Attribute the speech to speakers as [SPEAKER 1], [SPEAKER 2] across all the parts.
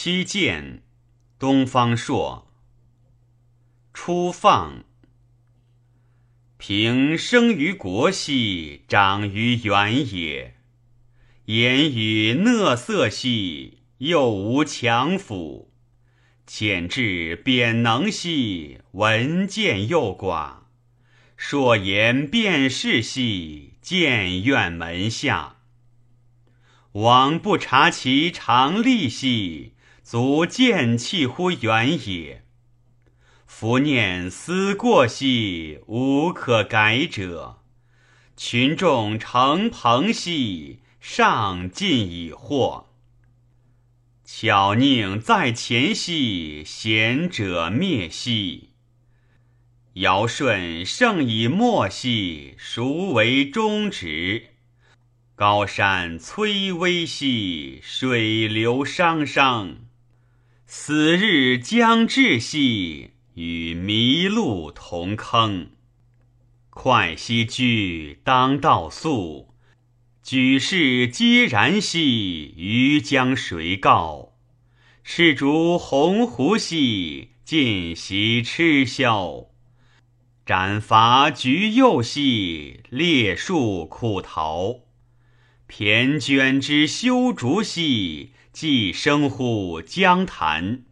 [SPEAKER 1] 七剑，东方朔。初放。平生于国兮，长于原野。言语讷色兮，又无强辅。浅至贬能兮，闻见又寡。硕言辨士兮，见院门下。王不察其常利兮，足见气乎远也。夫念思过兮，无可改者。群众成朋兮，上进以惑。巧佞在前兮，贤者灭兮。尧舜圣以末兮，孰为忠直？高山摧危兮，水流汤汤。死日将至兮。与麋鹿同坑，快兮居，当道肃。举世皆然兮，于将谁告？赤竹鸿鹄兮，尽习痴枭。斩伐橘柚兮，列树苦桃。骈娟之修竹兮，既生乎江潭。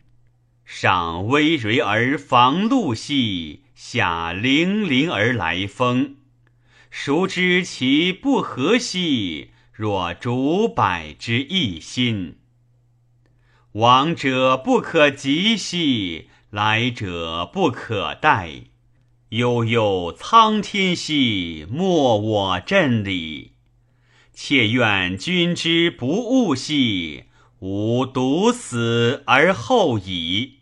[SPEAKER 1] 上微蕤而防露兮，下凌凌而来风。孰知其不和兮？若竹柏之一心。往者不可及兮，来者不可待。悠悠苍天兮，莫我振履。妾愿君之不误兮，吾独死而后已。